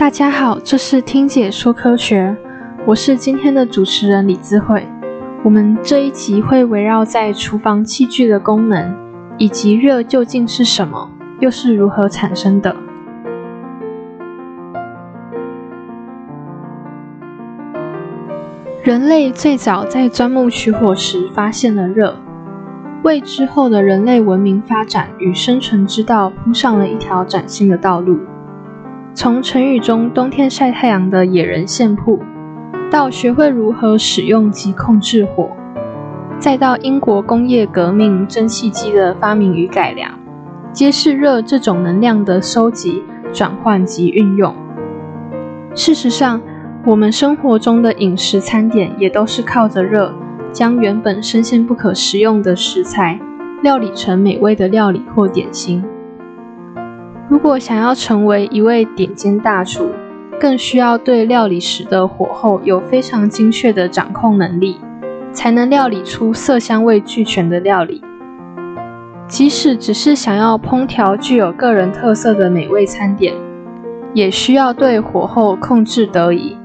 大家好，这是听解说科学，我是今天的主持人李智慧。我们这一集会围绕在厨房器具的功能，以及热究竟是什么，又是如何产生的。人类最早在钻木取火时发现了热，为之后的人类文明发展与生存之道铺上了一条崭新的道路。从成语中冬天晒太阳的野人献铺，到学会如何使用及控制火，再到英国工业革命蒸汽机的发明与改良，皆是热这种能量的收集、转换及运用。事实上，我们生活中的饮食餐点也都是靠着热，将原本深陷不可食用的食材料理成美味的料理或点心。如果想要成为一位顶尖大厨，更需要对料理时的火候有非常精确的掌控能力，才能料理出色香味俱全的料理。即使只是想要烹调具有个人特色的美味餐点，也需要对火候控制得宜。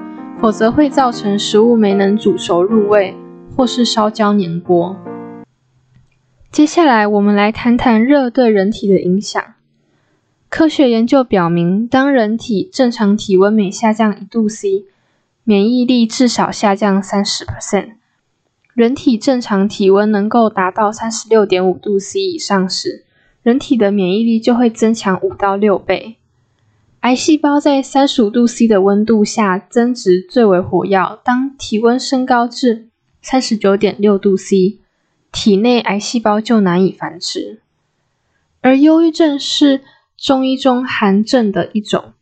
否则会造成食物没能煮熟入味，或是烧焦粘锅。接下来，我们来谈谈热对人体的影响。科学研究表明，当人体正常体温每下降一度 C，免疫力至少下降三十 percent。人体正常体温能够达到三十六点五度 C 以上时，人体的免疫力就会增强五到六倍。癌细胞在三十五度 C 的温度下增殖最为活跃。当体温升高至三十九点六度 C，体内癌细胞就难以繁殖。而忧郁症是中医中寒症的一种，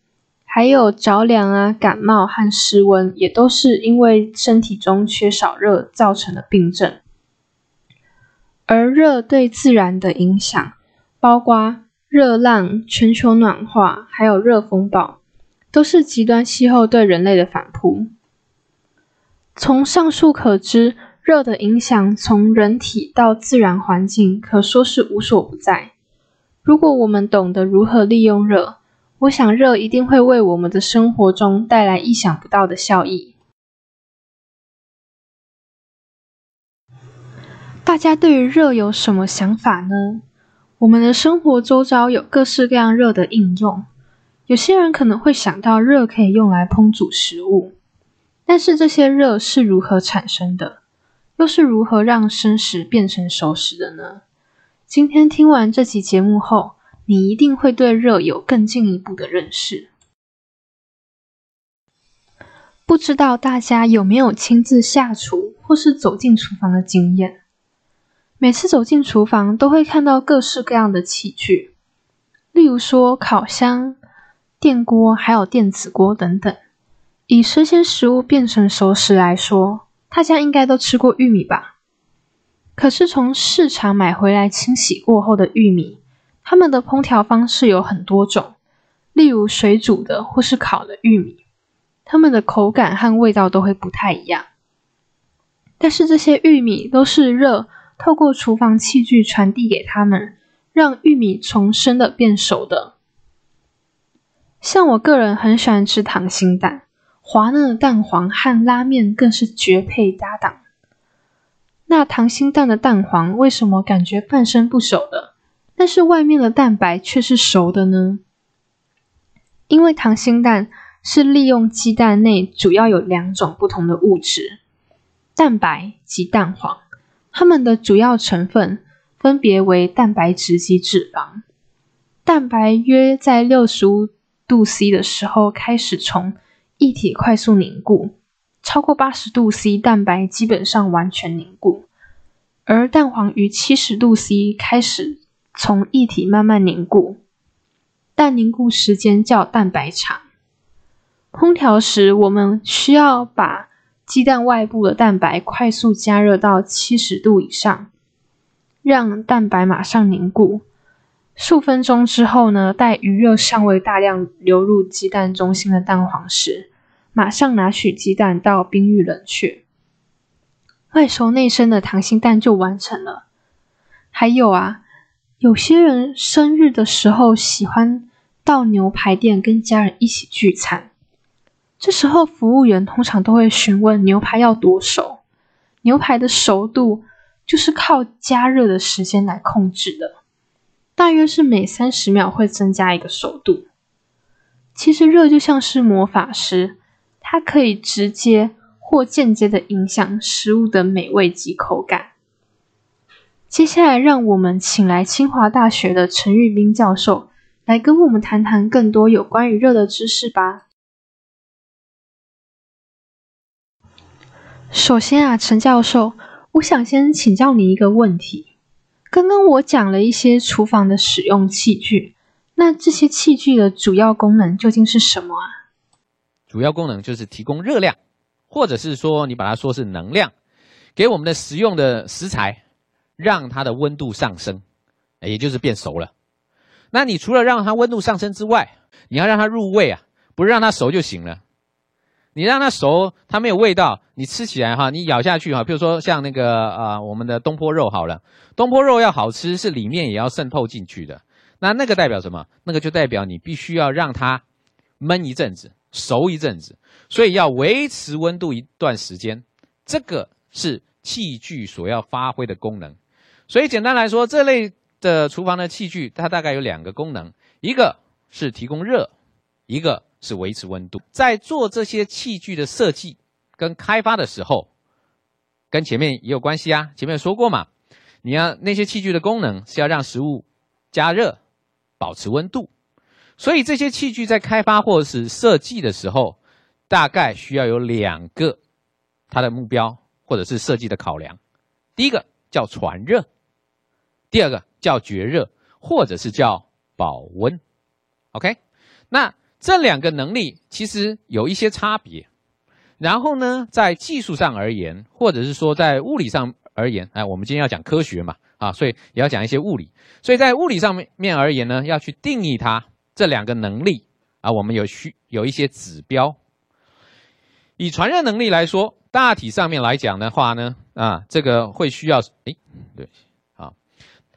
还有着凉啊、感冒和失温，也都是因为身体中缺少热造成的病症。而热对自然的影响，包括。热浪、全球暖化，还有热风暴，都是极端气候对人类的反扑。从上述可知，热的影响从人体到自然环境，可说是无所不在。如果我们懂得如何利用热，我想热一定会为我们的生活中带来意想不到的效益。大家对于热有什么想法呢？我们的生活周遭有各式各样热的应用，有些人可能会想到热可以用来烹煮食物，但是这些热是如何产生的，又是如何让生食变成熟食的呢？今天听完这期节目后，你一定会对热有更进一步的认识。不知道大家有没有亲自下厨或是走进厨房的经验？每次走进厨房，都会看到各式各样的器具，例如说烤箱、电锅，还有电子锅等等。以生鲜食物变成熟食来说，大家应该都吃过玉米吧？可是从市场买回来清洗过后的玉米，它们的烹调方式有很多种，例如水煮的或是烤的玉米，它们的口感和味道都会不太一样。但是这些玉米都是热。透过厨房器具传递给他们，让玉米从生的变熟的。像我个人很喜欢吃溏心蛋，滑嫩的蛋黄和拉面更是绝配搭档。那溏心蛋的蛋黄为什么感觉半生不熟的，但是外面的蛋白却是熟的呢？因为溏心蛋是利用鸡蛋内主要有两种不同的物质：蛋白及蛋黄。它们的主要成分分别为蛋白质及脂肪。蛋白约在六十五度 C 的时候开始从液体快速凝固，超过八十度 C，蛋白基本上完全凝固。而蛋黄于七十度 C 开始从液体慢慢凝固，但凝固时间较蛋白长。烹调时，我们需要把鸡蛋外部的蛋白快速加热到七十度以上，让蛋白马上凝固。数分钟之后呢，待余热尚未大量流入鸡蛋中心的蛋黄时，马上拿取鸡蛋到冰浴冷却，外熟内生的溏心蛋就完成了。还有啊，有些人生日的时候喜欢到牛排店跟家人一起聚餐。这时候服务员通常都会询问牛排要多熟，牛排的熟度就是靠加热的时间来控制的，大约是每三十秒会增加一个熟度。其实热就像是魔法师，它可以直接或间接的影响食物的美味及口感。接下来，让我们请来清华大学的陈玉斌教授来跟我们谈谈更多有关于热的知识吧。首先啊，陈教授，我想先请教你一个问题。刚刚我讲了一些厨房的使用器具，那这些器具的主要功能究竟是什么啊？主要功能就是提供热量，或者是说你把它说是能量，给我们的食用的食材。让它的温度上升，也就是变熟了。那你除了让它温度上升之外，你要让它入味啊，不是让它熟就行了。你让它熟，它没有味道，你吃起来哈，你咬下去哈，比如说像那个啊，我们的东坡肉好了，东坡肉要好吃，是里面也要渗透进去的。那那个代表什么？那个就代表你必须要让它焖一阵子，熟一阵子，所以要维持温度一段时间。这个是器具所要发挥的功能。所以简单来说，这类的厨房的器具，它大概有两个功能，一个是提供热，一个是维持温度。在做这些器具的设计跟开发的时候，跟前面也有关系啊。前面说过嘛，你要那些器具的功能是要让食物加热、保持温度。所以这些器具在开发或者是设计的时候，大概需要有两个它的目标或者是设计的考量。第一个叫传热。第二个叫绝热，或者是叫保温，OK？那这两个能力其实有一些差别。然后呢，在技术上而言，或者是说在物理上而言，哎，我们今天要讲科学嘛，啊，所以也要讲一些物理。所以在物理上面面而言呢，要去定义它这两个能力啊，我们有需有一些指标。以传热能力来说，大体上面来讲的话呢，啊，这个会需要，哎，对。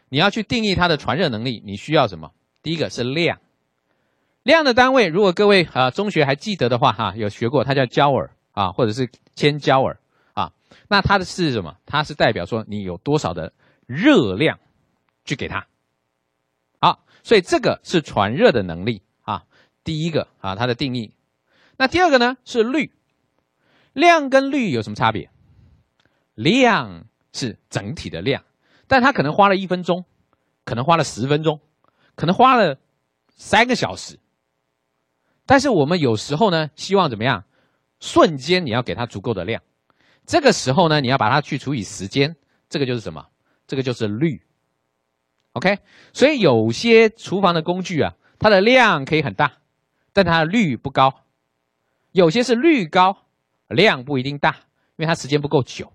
你要去定义它的传热能力，你需要什么？第一个是量，量的单位，如果各位啊中学还记得的话哈，有学过，它叫焦耳啊，或者是千焦耳啊。那它的是什么？它是代表说你有多少的热量去给它。好，所以这个是传热的能力啊。第一个啊，它的定义。那第二个呢是率，量跟率有什么差别？量是整体的量。但他可能花了一分钟，可能花了十分钟，可能花了三个小时。但是我们有时候呢，希望怎么样？瞬间你要给它足够的量，这个时候呢，你要把它去除以时间，这个就是什么？这个就是率。OK，所以有些厨房的工具啊，它的量可以很大，但它的率不高；有些是率高，量不一定大，因为它时间不够久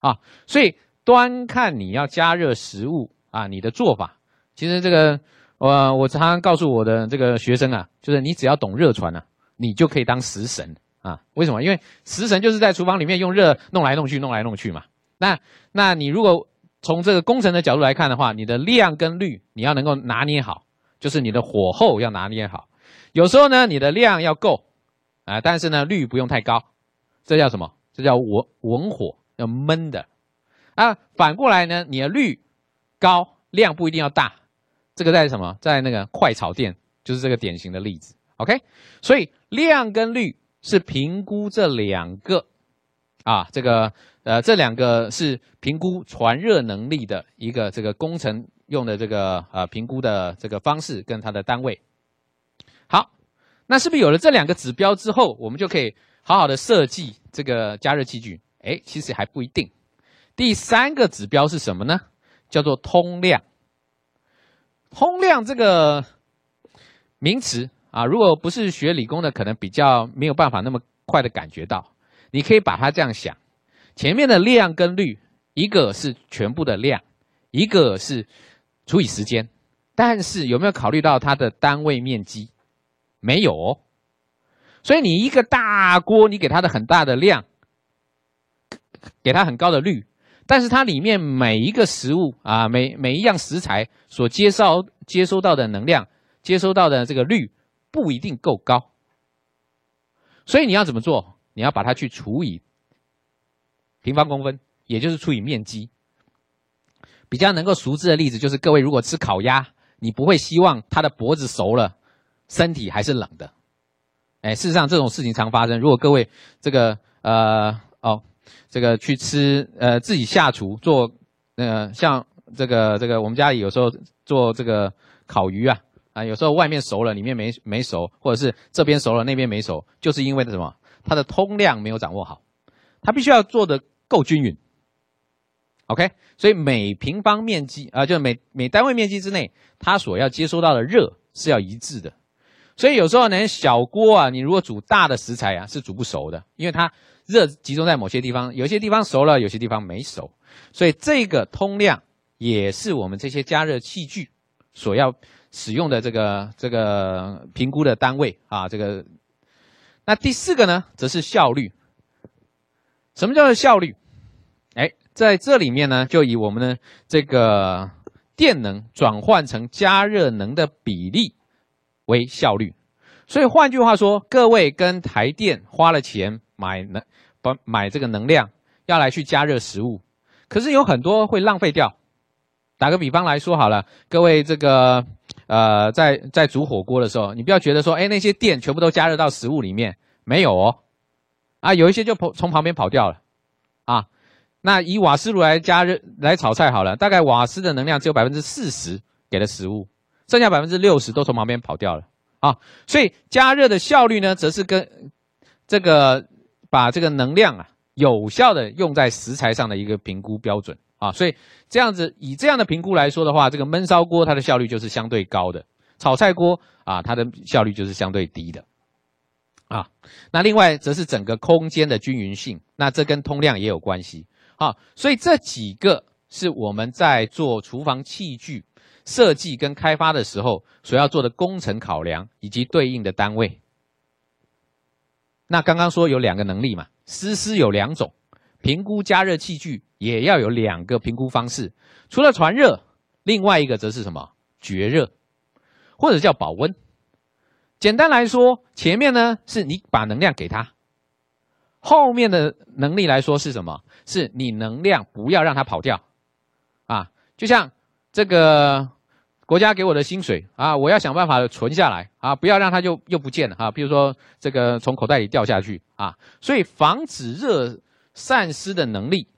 啊，所以。端看你要加热食物啊，你的做法，其实这个，我我常常告诉我的这个学生啊，就是你只要懂热传啊，你就可以当食神啊。为什么？因为食神就是在厨房里面用热弄来弄去，弄来弄去嘛。那那你如果从这个工程的角度来看的话，你的量跟率你要能够拿捏好，就是你的火候要拿捏好。有时候呢，你的量要够啊，但是呢，率不用太高，这叫什么？这叫文文火，要闷的。啊，反过来呢，你的率高，量不一定要大，这个在什么？在那个快炒店，就是这个典型的例子。OK，所以量跟率是评估这两个啊，这个呃，这两个是评估传热能力的一个这个工程用的这个呃评估的这个方式跟它的单位。好，那是不是有了这两个指标之后，我们就可以好好的设计这个加热器具？哎，其实还不一定。第三个指标是什么呢？叫做通量。通量这个名词啊，如果不是学理工的，可能比较没有办法那么快的感觉到。你可以把它这样想：前面的量跟率，一个是全部的量，一个是除以时间。但是有没有考虑到它的单位面积？没有哦。所以你一个大锅，你给它的很大的量，给它很高的率。但是它里面每一个食物啊，每每一样食材所接受接收到的能量，接收到的这个率不一定够高。所以你要怎么做？你要把它去除以平方公分，也就是除以面积。比较能够熟知的例子就是，各位如果吃烤鸭，你不会希望它的脖子熟了，身体还是冷的。哎，事实上这种事情常发生。如果各位这个呃哦，这个去吃呃自己下厨做呃像这个这个我们家里有时候做这个烤鱼啊啊，有时候外面熟了，里面没没熟，或者是这边熟了那边没熟，就是因为什么？它的通量没有掌握好，它必须要做的够均匀。OK，所以每平方面积啊，就每每单位面积之内，它所要接收到的热是要一致的。所以有时候呢，小锅啊，你如果煮大的食材啊，是煮不熟的，因为它热集中在某些地方，有些地方熟了，有些地方没熟。所以这个通量也是我们这些加热器具所要使用的这个这个评估的单位啊。这个那第四个呢，则是效率。什么叫做效率？哎。在这里面呢，就以我们的这个电能转换成加热能的比例为效率。所以换句话说，各位跟台电花了钱买能，把买这个能量要来去加热食物，可是有很多会浪费掉。打个比方来说好了，各位这个呃，在在煮火锅的时候，你不要觉得说，哎，那些电全部都加热到食物里面，没有哦，啊，有一些就跑从旁边跑掉了，啊。那以瓦斯炉来加热来炒菜好了，大概瓦斯的能量只有百分之四十给了食物，剩下百分之六十都从旁边跑掉了啊。所以加热的效率呢，则是跟这个把这个能量啊有效的用在食材上的一个评估标准啊。所以这样子以这样的评估来说的话，这个焖烧锅它的效率就是相对高的，炒菜锅啊它的效率就是相对低的啊。那另外则是整个空间的均匀性，那这跟通量也有关系。啊，所以这几个是我们在做厨房器具设计跟开发的时候所要做的工程考量以及对应的单位。那刚刚说有两个能力嘛，思思有两种，评估加热器具也要有两个评估方式，除了传热，另外一个则是什么绝热，或者叫保温。简单来说，前面呢是你把能量给他。后面的能力来说是什么？是你能量不要让它跑掉，啊，就像这个国家给我的薪水啊，我要想办法存下来啊，不要让它就又不见了啊。比如说这个从口袋里掉下去啊，所以防止热散失的能力，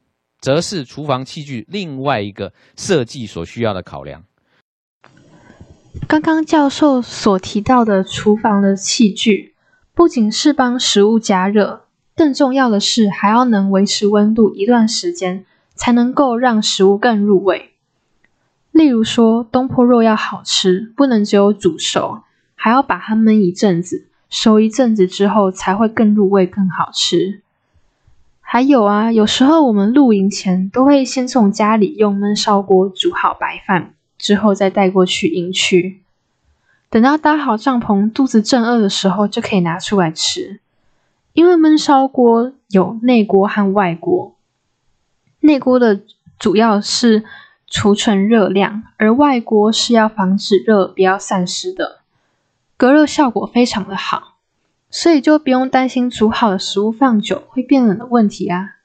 则是厨房器具另外一个设计所需要的考量。刚刚教授所提到的厨房的器具，不仅是帮食物加热。更重要的是，还要能维持温度一段时间，才能够让食物更入味。例如说，东坡肉要好吃，不能只有煮熟，还要把它焖一阵子，熟一阵子之后才会更入味、更好吃。还有啊，有时候我们露营前都会先从家里用焖烧锅煮好白饭，之后再带过去营区，等到搭好帐篷、肚子正饿的时候，就可以拿出来吃。因为焖烧锅有内锅和外锅，内锅的主要是储存热量，而外锅是要防止热不要散失的，隔热效果非常的好，所以就不用担心煮好的食物放久会变冷的问题啊。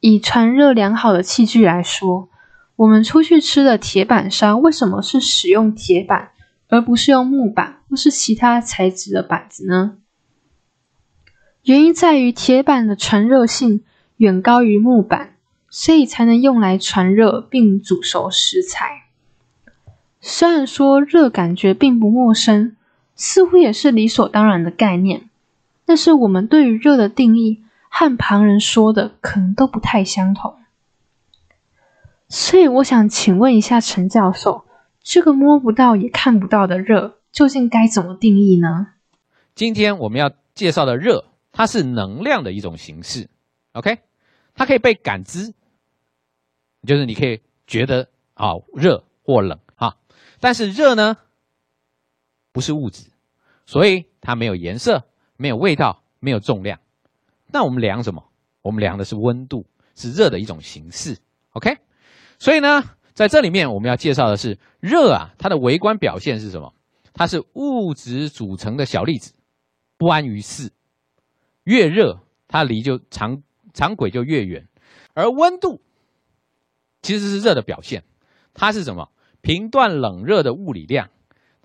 以传热良好的器具来说，我们出去吃的铁板烧为什么是使用铁板，而不是用木板或是其他材质的板子呢？原因在于铁板的传热性远高于木板，所以才能用来传热并煮熟食材。虽然说热感觉并不陌生，似乎也是理所当然的概念，但是我们对于热的定义和旁人说的可能都不太相同。所以我想请问一下陈教授，这个摸不到也看不到的热，究竟该怎么定义呢？今天我们要介绍的热。它是能量的一种形式，OK，它可以被感知，就是你可以觉得啊热或冷哈，但是热呢不是物质，所以它没有颜色、没有味道、没有重量。那我们量什么？我们量的是温度，是热的一种形式，OK。所以呢，在这里面我们要介绍的是热啊，它的微观表现是什么？它是物质组成的小粒子，不安于世。越热，它离就长长轨就越远。而温度其实是热的表现，它是什么？频段冷热的物理量，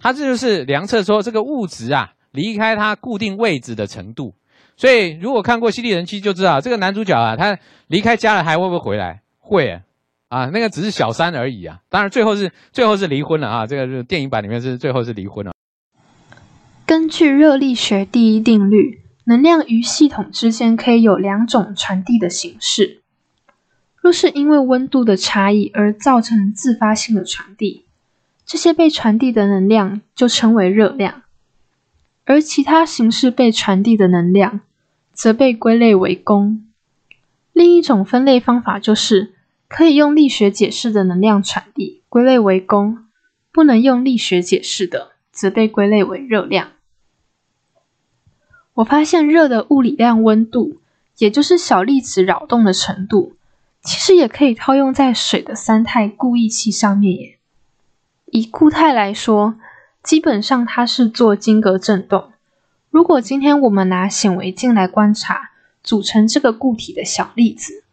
它这就是量测说这个物质啊离开它固定位置的程度。所以如果看过《犀利人妻》就知道，这个男主角啊，他离开家了还会不会回来？会啊，那个只是小三而已啊。当然最后是最后是离婚了啊。这个是电影版里面是最后是离婚了。根据热力学第一定律，能量与系统之间可以有两种传递的形式。若是因为温度的差异而造成自发性的传递，这些被传递的能量就称为热量；而其他形式被传递的能量，则被归类为功。另一种分类方法就是，可以用力学解释的能量传递，归类为功；不能用力学解释的，则被归类为热量。我发现热的物理量温度，也就是小粒子扰动的程度。其实也可以套用在水的三态固异气上面耶。以固态来说，基本上它是做晶格振动。如果今天我们拿显微镜来观察组成这个固体的小粒子，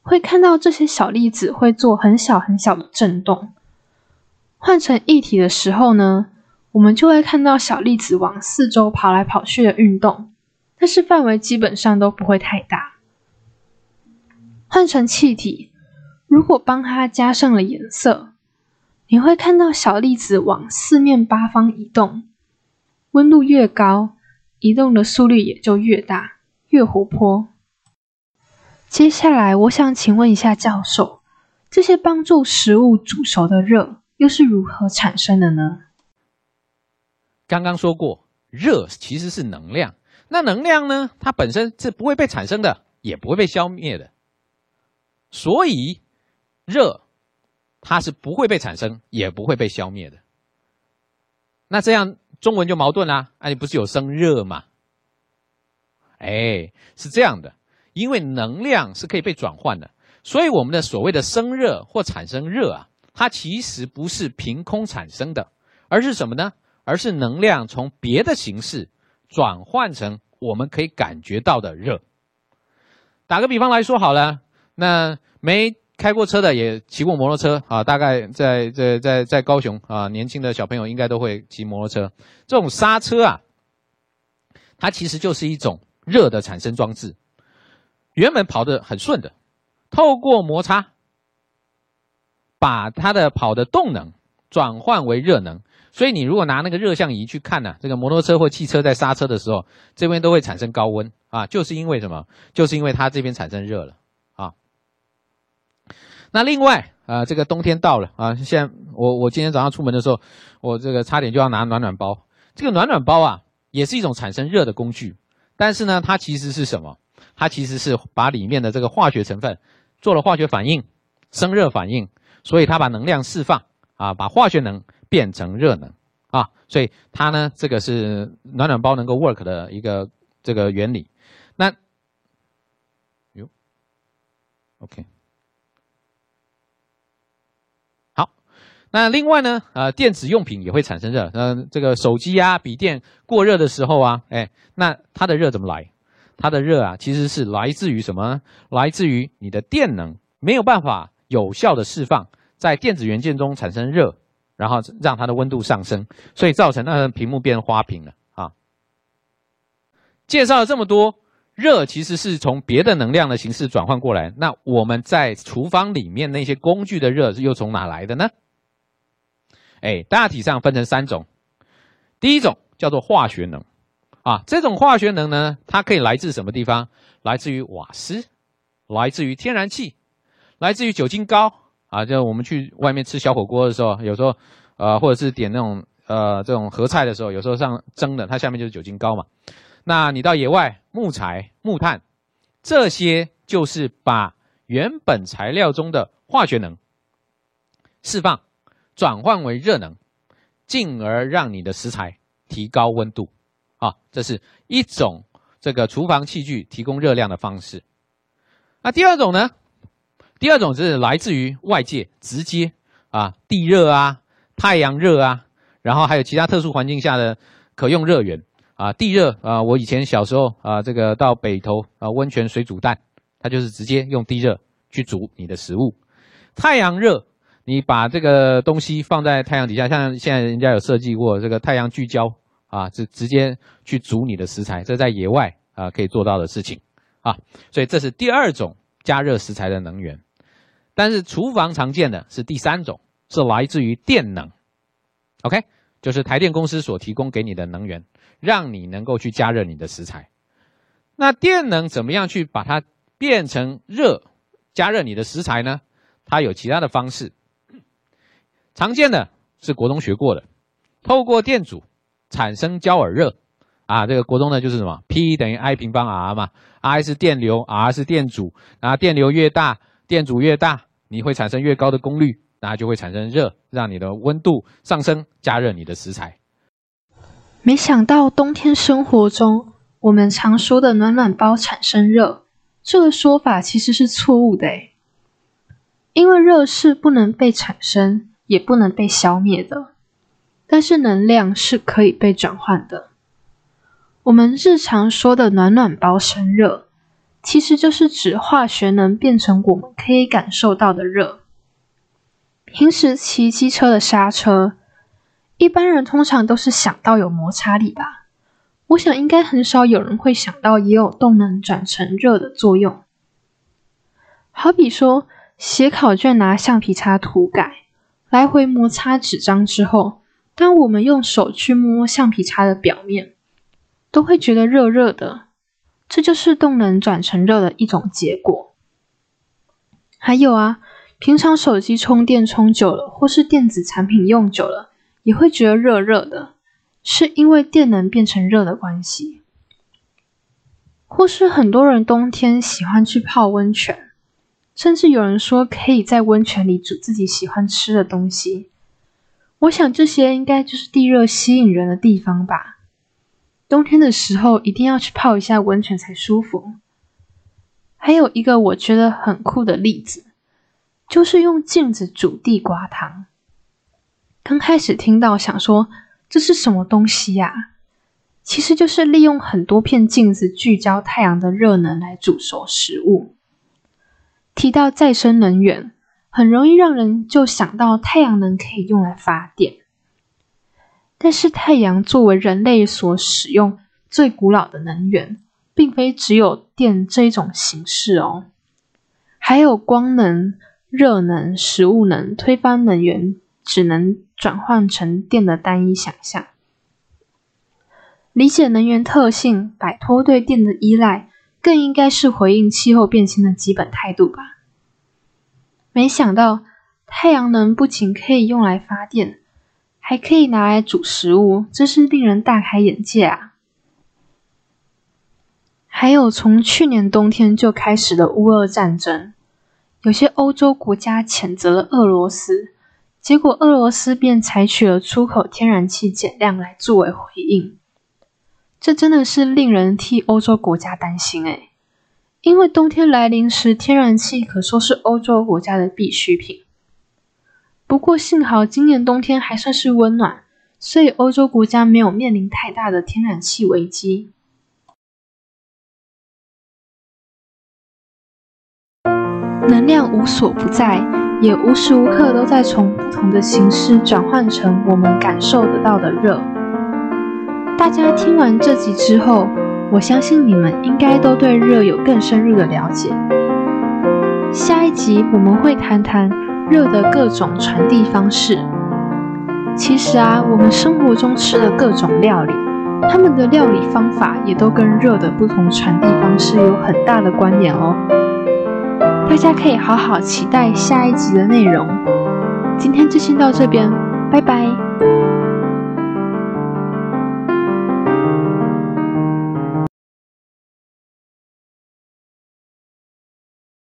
会看到这些小粒子会做很小很小的振动。换成液体的时候呢，我们就会看到小粒子往四周跑来跑去的运动，但是范围基本上都不会太大。换成气体，如果帮它加上了颜色，你会看到小粒子往四面八方移动。温度越高，移动的速率也就越大，越活泼。接下来，我想请问一下教授，这些帮助食物煮熟的热又是如何产生的呢？刚刚说过，热其实是能量，那能量呢？它本身是不会被产生的，也不会被消灭的。所以，热它是不会被产生，也不会被消灭的。那这样中文就矛盾啦。哎，你不是有生热吗？哎，是这样的，因为能量是可以被转换的，所以我们的所谓的生热或产生热啊，它其实不是凭空产生的，而是什么呢？而是能量从别的形式转换成我们可以感觉到的热。打个比方来说好了。那没开过车的也骑过摩托车啊，大概在在在在高雄啊，年轻的小朋友应该都会骑摩托车。这种刹车啊，它其实就是一种热的产生装置。原本跑得很顺的，透过摩擦，把它的跑的动能转换为热能。所以你如果拿那个热像仪去看呢，这个摩托车或汽车在刹车的时候，这边都会产生高温啊，就是因为什么？就是因为它这边产生热了。那另外啊，这个冬天到了啊，现我我今天早上出门的时候，我这个差点就要拿暖暖包。这个暖暖包啊，也是一种产生热的工具，但是呢，它其实是什么？它其实是把里面的这个化学成分做了化学反应，生热反应，所以它把能量释放啊，把化学能变成热能啊，所以它呢，这个是暖暖包能够 work 的一个这个原理。那哟，OK。那另外呢，呃，电子用品也会产生热，嗯，这个手机啊、笔电过热的时候啊，哎，那它的热怎么来？它的热啊，其实是来自于什么？来自于你的电能没有办法有效的释放，在电子元件中产生热，然后让它的温度上升，所以造成那屏幕变花屏了啊。介绍了这么多，热其实是从别的能量的形式转换过来，那我们在厨房里面那些工具的热又从哪来的呢？哎，大体上分成三种。第一种叫做化学能，啊，这种化学能呢，它可以来自什么地方？来自于瓦斯，来自于天然气，来自于酒精膏啊。就我们去外面吃小火锅的时候，有时候，呃，或者是点那种呃这种合菜的时候，有时候上蒸的，它下面就是酒精膏嘛。那你到野外，木材、木炭，这些就是把原本材料中的化学能释放。转换为热能，进而让你的食材提高温度，啊，这是一种这个厨房器具提供热量的方式。那第二种呢？第二种是来自于外界直接啊，地热啊、太阳热啊，然后还有其他特殊环境下的可用热源啊。地热啊，我以前小时候啊，这个到北投啊温泉水煮蛋，它就是直接用地热去煮你的食物。太阳热，你把这个东西放在太阳底下，像现在人家有设计过这个太阳聚焦啊，是直接去煮你的食材，这在野外啊可以做到的事情啊。所以这是第二种加热食材的能源。但是厨房常见的是第三种，是来自于电能。OK，就是台电公司所提供给你的能源，让你能够去加热你的食材。那电能怎么样去把它变成热，加热你的食材呢？它有其他的方式。常见的是国中学过的，透过电阻产生焦耳热。啊，这个国中呢就是什么？P 等于 I 平方 R 嘛，I 是电流，R 是电阻，然后电流越大。电阻越大，你会产生越高的功率，那就会产生热，让你的温度上升，加热你的食材。没想到冬天生活中，我们常说的暖暖包产生热，这个说法其实是错误的诶。因为热是不能被产生，也不能被消灭的，但是能量是可以被转换的。我们日常说的暖暖包生热。其实就是指化学能变成我们可以感受到的热。平时骑机车的刹车，一般人通常都是想到有摩擦力吧？我想应该很少有人会想到也有动能转成热的作用。好比说写考卷拿橡皮擦涂改，来回摩擦纸张之后，当我们用手去摸橡皮擦的表面，都会觉得热热的。这就是动能转成热的一种结果。还有啊，平常手机充电充久了，或是电子产品用久了，也会觉得热热的，是因为电能变成热的关系。或是很多人冬天喜欢去泡温泉，甚至有人说可以在温泉里煮自己喜欢吃的东西。我想这些应该就是地热吸引人的地方吧。冬天的时候一定要去泡一下温泉才舒服。还有一个我觉得很酷的例子，就是用镜子煮地瓜汤。刚开始听到想说这是什么东西呀？其实就是利用很多片镜子聚焦太阳的热能来煮熟食物。提到再生能源，很容易让人就想到太阳能可以用来发电。但是太阳作为人类所使用最古老的能源，并非只有电这一种形式哦，还有光能、热能、食物能、推翻能源只能转换成电的单一想象。理解能源特性，摆脱对电的依赖，更应该是回应气候变迁的基本态度吧。没想到太阳能不仅可以用来发电。还可以拿来煮食物，真是令人大开眼界啊！还有从去年冬天就开始的乌俄战争，有些欧洲国家谴责了俄罗斯，结果俄罗斯便采取了出口天然气减量来作为回应。这真的是令人替欧洲国家担心诶，因为冬天来临时，天然气可说是欧洲国家的必需品。不过幸好今年冬天还算是温暖，所以欧洲国家没有面临太大的天然气危机。能量无所不在，也无时无刻都在从不同的形式转换成我们感受得到的热。大家听完这集之后，我相信你们应该都对热有更深入的了解。下一集我们会谈谈。热的各种传递方式，其实啊，我们生活中吃的各种料理，他们的料理方法也都跟热的不同传递方式有很大的关联哦。大家可以好好期待下一集的内容。今天就先到这边，拜拜。